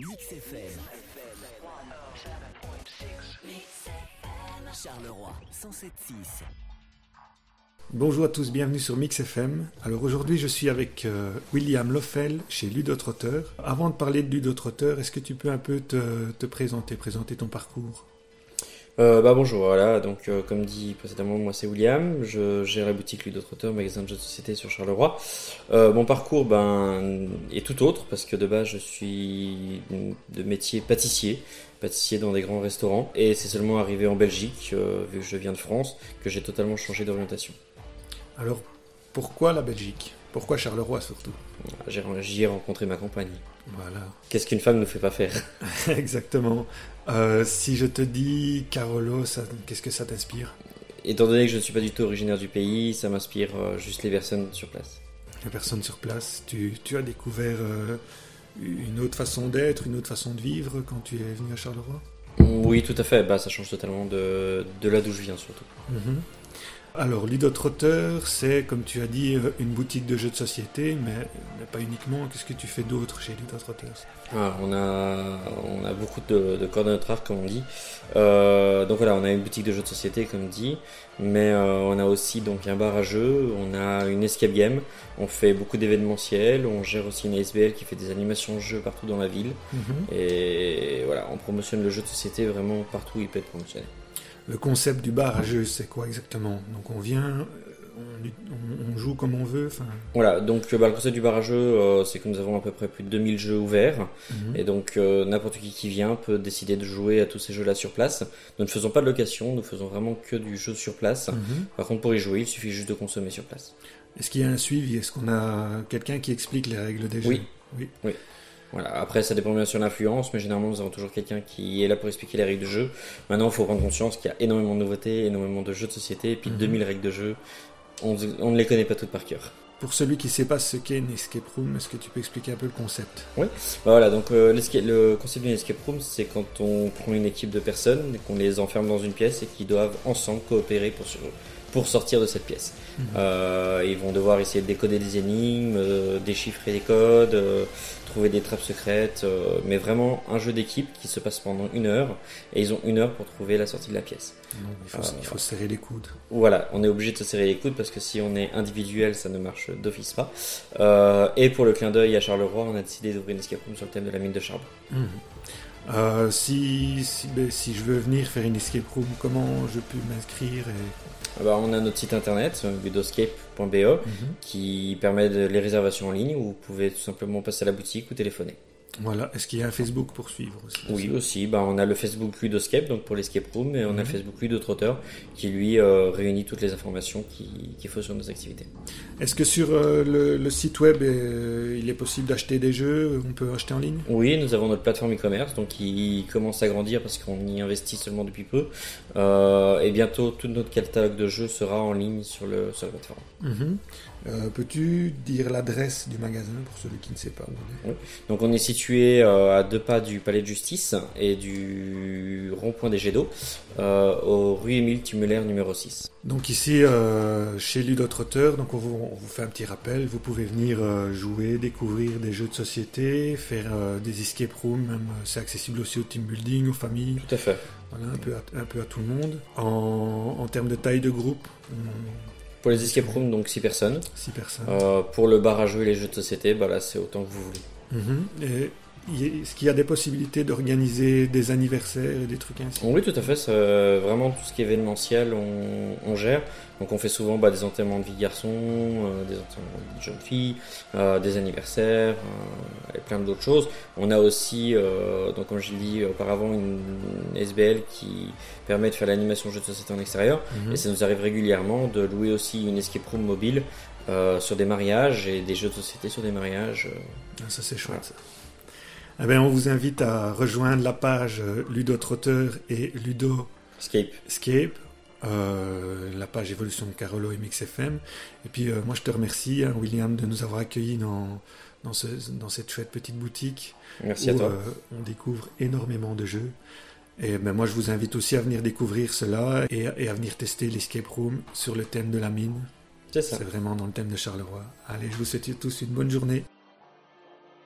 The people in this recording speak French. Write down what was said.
Mix FM. Charleroi 107.6. Bonjour à tous, bienvenue sur Mix FM. Alors aujourd'hui, je suis avec euh, William Loffel chez Ludotrotteur. Avant de parler de Ludotrotteur, est-ce que tu peux un peu te présenter, présenter ton parcours? Euh, bah bonjour, voilà, donc euh, comme dit précédemment, moi c'est William, je gère la boutique Ludotrotteur, magasin de jeux de société sur Charleroi. Euh, mon parcours ben, est tout autre parce que de base je suis de métier pâtissier, pâtissier dans des grands restaurants et c'est seulement arrivé en Belgique, vu que je viens de France, que j'ai totalement changé d'orientation. Alors, pourquoi la Belgique? Pourquoi Charleroi surtout? J'y ai rencontré ma compagne. Voilà, Qu'est-ce qu'une femme ne fait pas faire? Exactement. Euh, si je te dis Carolo, qu'est-ce que ça t'inspire? Étant donné que je ne suis pas du tout originaire du pays, ça m'inspire euh, juste les personnes sur place. La personne sur place, tu, tu as découvert euh, une autre façon d'être, une autre façon de vivre quand tu es venu à Charleroi? Oui, tout à fait. Bah, ça change totalement de, de là d'où je viens, surtout. Mhm. Alors, Ludotrotteur, c'est, comme tu as dit, euh, une boutique de jeux de société, mais, mais pas uniquement. Qu'est-ce que tu fais d'autre chez Ludotrotteur Ah, on, a, on a beaucoup de, de cordes à notre arc, comme on dit. Euh, donc voilà, on a une boutique de jeux de société, comme dit. Mais euh, on a aussi donc un bar à jeux, on a une escape game, on fait beaucoup d'événementiels, on gère aussi une ASBL qui fait des animations de jeux partout dans la ville. Et voilà, on promotionne le jeu de société vraiment partout où il peut être promotionné. Le concept du bar à jeux, c'est quoi exactement? Donc, on vient, euh, on, joue comme on veut. Voilà, donc euh, bah, le concept du bar à jeux, euh, c'est que nous avons à peu près plus de 2000 jeux ouverts. mhm. Et donc euh, n'importe qui qui vient peut décider de jouer à tous ces jeux-là sur place. Nous ne faisons pas de location, nous faisons vraiment que du jeu sur place. Mhm. Par contre, pour y jouer, il suffit juste de consommer sur place. Est-ce qu'il y a un suivi? Est-ce qu'on a quelqu'un qui explique les règles des jeux? Oui. Oui. Voilà. Après, ça dépend bien sûr de l'influence, mais généralement, nous avons toujours quelqu'un qui est là pour expliquer les règles de jeu. Maintenant, il faut prendre conscience qu'il y a énormément de nouveautés, énormément de jeux de société, et puis Mhm. 2000 règles de jeu. On, on ne les connaît pas toutes par cœur. Pour celui qui ne sait pas ce qu'est une escape room, est-ce que tu peux expliquer un peu le concept? Bah voilà, donc euh, le concept d'une escape room, c'est quand on prend une équipe de personnes, qu'on les enferme dans une pièce et qu'ils doivent ensemble coopérer pour, pour sortir de cette pièce. Mhm. Euh, ils vont devoir essayer de décoder des énigmes, euh, déchiffrer des codes, euh, trouver des trappes secrètes, mais vraiment un jeu d'équipe qui se passe pendant une heure, et ils ont une heure pour trouver la sortie de la pièce. Non, il, faut, il faut serrer les coudes. Voilà, on est obligé de se serrer les coudes parce que si on est individuel, ça ne marche d'office pas. Et pour le clin d'œil à Charleroi, on a décidé d'ouvrir une escape room sur le thème de la mine de charbon. Mhm. Euh, si, si, ben, si je veux venir faire une escape room, comment je peux m'inscrire et... Ah bah, on a notre site internet, euh, ludoscape.be, Mhm. qui permet de, les réservations en ligne où vous pouvez tout simplement passer à la boutique ou téléphoner. Voilà. Est-ce qu'il y a un Facebook pour suivre aussi Oui, aussi, bah, on a le Facebook Ludoscape, donc pour l'escape room, et on a Mhm. le Facebook Ludotrotteur, qui lui euh, réunit toutes les informations qui- qu'il faut sur nos activités. Est-ce que sur euh, le, le site web, euh, il est possible d'acheter des jeux On peut acheter en ligne? Oui, nous avons notre plateforme e-commerce, donc qui commence à grandir parce qu'on y investit seulement depuis peu. Et bientôt, tout notre catalogue de jeux sera en ligne sur, le, sur la plateforme. Mhm. Euh, Peux-tu dire l'adresse du magasin pour celui qui ne sait pas où on est Donc on est situé euh, à deux pas du palais de justice et du rond-point des jets d'eau, euh, au rue Émile Tumulaire numéro 6. Donc ici, chez Ludotrotteur, donc on vous, on vous fait un petit rappel, vous pouvez venir jouer, découvrir des jeux de société, faire des escape rooms, c'est accessible aussi au team building, aux familles, Tout à fait. voilà, un peu à, un peu à tout le monde. En, en termes de taille de groupe, Pour les escape rooms, donc 6 personnes. 6 personnes. Euh, pour le bar à jeux et les jeux de société, bah là c'est autant que vous voulez. Mhm. Et est-ce qu'il y a des possibilités d'organiser des anniversaires et des trucs ainsi? Oui, tout à fait. ça, vraiment tout ce qui est événementiel, on, on gère. Donc on fait souvent bah, des enterrements de vie de garçons, euh, des enterrements de jeunes filles, euh, des anniversaires euh, et plein d'autres choses. On a aussi, euh, donc comme je l'ai dit auparavant, une SBL qui permet de faire l'animation de jeux de société en extérieur. Mhm. Et ça nous arrive régulièrement de louer aussi une escape room mobile sur des mariages et des jeux de société sur des mariages. Ah, ça c'est chouette. ça. Eh on vous invite à rejoindre la page euh, Ludotrotteur et Ludo. Escape, euh, la page évolution de Carolo et Mix FM. Et puis euh, moi je te remercie, hein, William, de nous avoir accueillis dans, dans, ce, dans cette chouette petite boutique Merci où à toi. euh, on découvre énormément de jeux. Et ben, moi je vous invite aussi à venir découvrir cela et, et à venir tester l'escape room sur le thème de la mine. C'est ça. C'est vraiment dans le thème de Charleroi. Allez, je vous souhaite tous une bonne journée.